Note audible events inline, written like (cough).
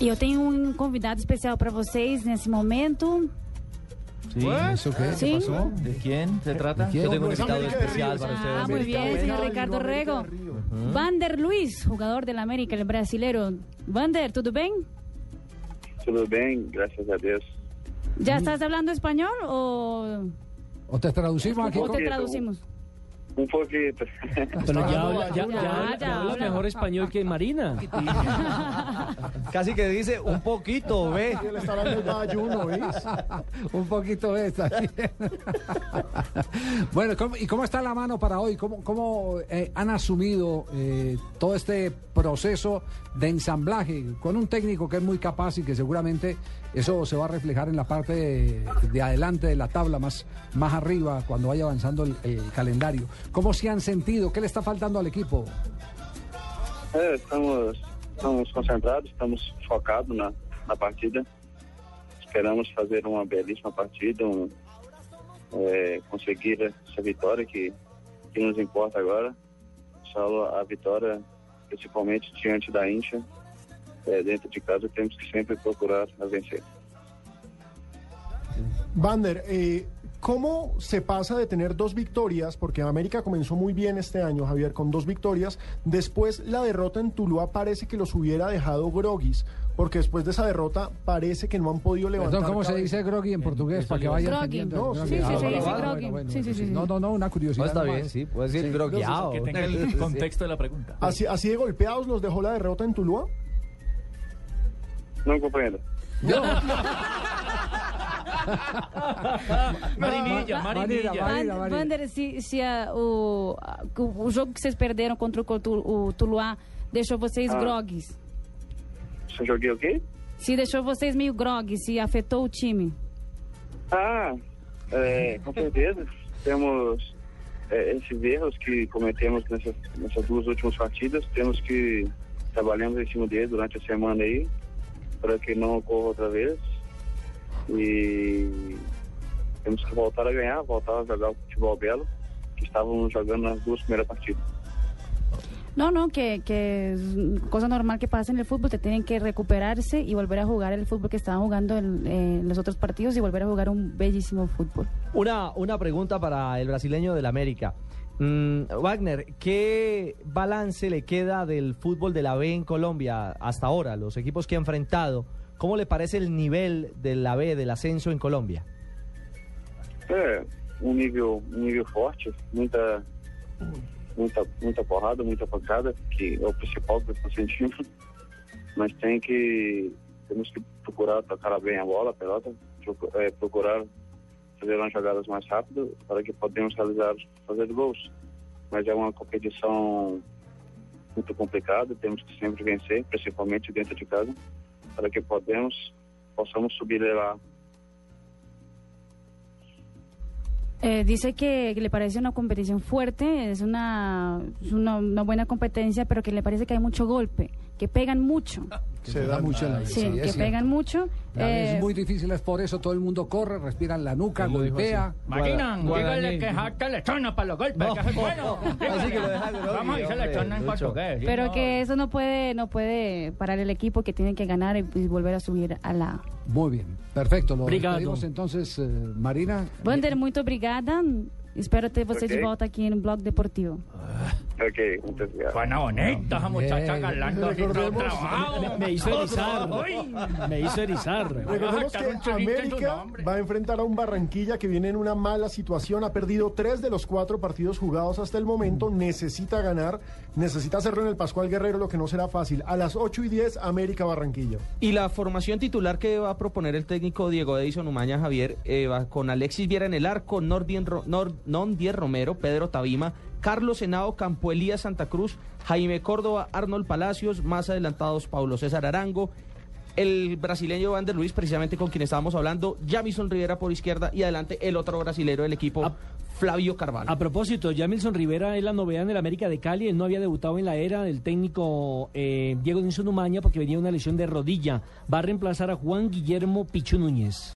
E eu tenho um convidado especial para vocês nesse momento. Sí. ¿Eso qué? Sí. ¿Qué pasó? ¿De quién se trata? quién? Yo tengo un invitado especial para ustedes. Ah, muy bien, señor Ricardo Rego. Vander Luiz, jugador del América, el brasileiro. Vander, ¿tudo bem? Tudo bem, graças a Deus. ¿Ya estás hablando español o, ¿O te traducimos aquí? o te traducimos? Um pouquito. Pero ya habla, ya, Ya, ya habla- mejor español que Marina. (laughs) Casi que dice un poquito, ve. Está ayuno, ¿ves? Un poquito de esta. bueno, ¿cómo- ¿y cómo está la mano para hoy? ¿Cómo, cómo eh, han asumido eh, todo este proceso de ensamblaje con un técnico que es muy capaz y que seguramente eso se va a reflejar en la parte de, de adelante de la tabla, más, más arriba, cuando vaya avanzando el, el calendario? ¿Cómo se han sentido? ¿Qué le está faltando al equipo? É, estamos, estamos concentrados, estamos focados na, na partida. Esperamos fazer uma belíssima partida, um, é, conseguir essa vitória que, que nos importa agora. Só a vitória, principalmente diante da Índia, é, dentro de casa, temos que sempre procurar a vencer. Vander, eh, ¿cómo se pasa de tener dos victorias? Porque América comenzó muy bien este año, Javier, con dos victorias. Después la derrota en Tuluá parece que los hubiera dejado groguis, porque después de esa derrota parece que no han podido levantar. Perdón, ¿cómo se cabeza. dice groggy en portugués? Para que vayan entendiendo. No, sí, sí, Ah, se bueno, dice bueno, Sí, sí, sí, sí. No, no, no, una No curiosidad. está nomás. bien, sí, puede decir Sí. grogueado. Que tenga el (laughs) contexto de la pregunta. Así, así de golpeados los dejó la derrota en Tuluá. Não compreendo. Marinilla. Marina, Van- Marina. Vander, se, se a- o, o jogo que vocês perderam contra o, Cotu- o Tuluá deixou vocês Ah. grogues? Se eu joguei o quê? Se deixou vocês meio grogues, se afetou o time? Ah, é, com certeza. (laughs) Temos é, esses erros que cometemos nessas, nessas duas últimas partidas. Temos que trabalhamos em cima deles durante a semana aí, para que não ocorra outra vez. E temos que voltar a ganhar, voltar a jogar o futebol belo que estávamos jogando nas duas primeiras partidas. No, no, que, que es cosa normal que pasa en el fútbol, te tienen que recuperarse y volver a jugar el fútbol que estaban jugando en, en los otros partidos y volver a jugar un bellísimo fútbol. Una, una pregunta para el brasileño del América. Mm, Wagner, ¿qué balance le queda del fútbol de la B en Colombia hasta ahora? Los equipos que ha enfrentado, ¿cómo le parece el nivel de la B, del ascenso en Colombia? É, um nível, um nível forte, muita, muita, muita porrada, muita pancada, que é o principal que eu estou sentindo. Mas tem que, temos que procurar tocar bem a bola, a pelota, é, procurar fazer umas jogadas mais rápidas para que podemos realizar, fazer gols. Mas é uma competição muito complicada, temos que sempre vencer, principalmente dentro de casa, para que podemos, possamos subir lá Eh, dice que, que le parece una competición fuerte, es una, es una, una buena competencia, pero que le parece que hay mucho golpe, que pegan mucho. Se da mucho la Sí, sí, que pegan mucho. Eh, es muy difícil, es por eso todo el mundo corre, respira en la nuca, golpea. Marina, dígale que jacta lechona para los golpes. que es bueno. (laughs) Así que lo deja groggy, Vamos a decir hombre, lechona en portugués. pero No. que eso no puede, no puede parar el equipo, que tienen que ganar y, y volver a subir a la... Muy bien, perfecto. Lo despedimos entonces, eh, Marina. Wander, muito obrigada. Espero ter você de Ok. volta aqui no Blog Deportivo. Ok, bonita esa muchacha Bien. galando así todo Recordemos- trabajo. Me, me hizo erizar. Uy. Me hizo erizar. Recordemos que está un chorrito en su América nombre. va a enfrentar a un Barranquilla que viene en una mala situación. Ha perdido tres de los cuatro partidos jugados hasta el momento. Necesita ganar. Necesita hacerlo en el Pascual Guerrero, lo que no será fácil. A las 8 y 10, América Barranquilla. Y la formación titular que va a proponer el técnico Diego Edison Umaña Javier eh, va con Alexis Viera en el arco, Nordier, Ro- Nor- Nondier Romero, Pedro Tabima, Carlos Henao, Campo Elías Santa Cruz, Jaime Córdoba, Arnold Palacios, más adelantados Paulo César Arango, el brasileño Vander Luis, precisamente con quien estábamos hablando, Jamison Rivera por izquierda y adelante el otro brasilero del equipo, Flavio Carvalho. A propósito, Jamilson Rivera es la novedad en el América de Cali. Él no había debutado en la era del técnico eh, Diego Nilsson Umaña porque venía una lesión de rodilla. Va a reemplazar a Juan Guillermo Pichu Núñez.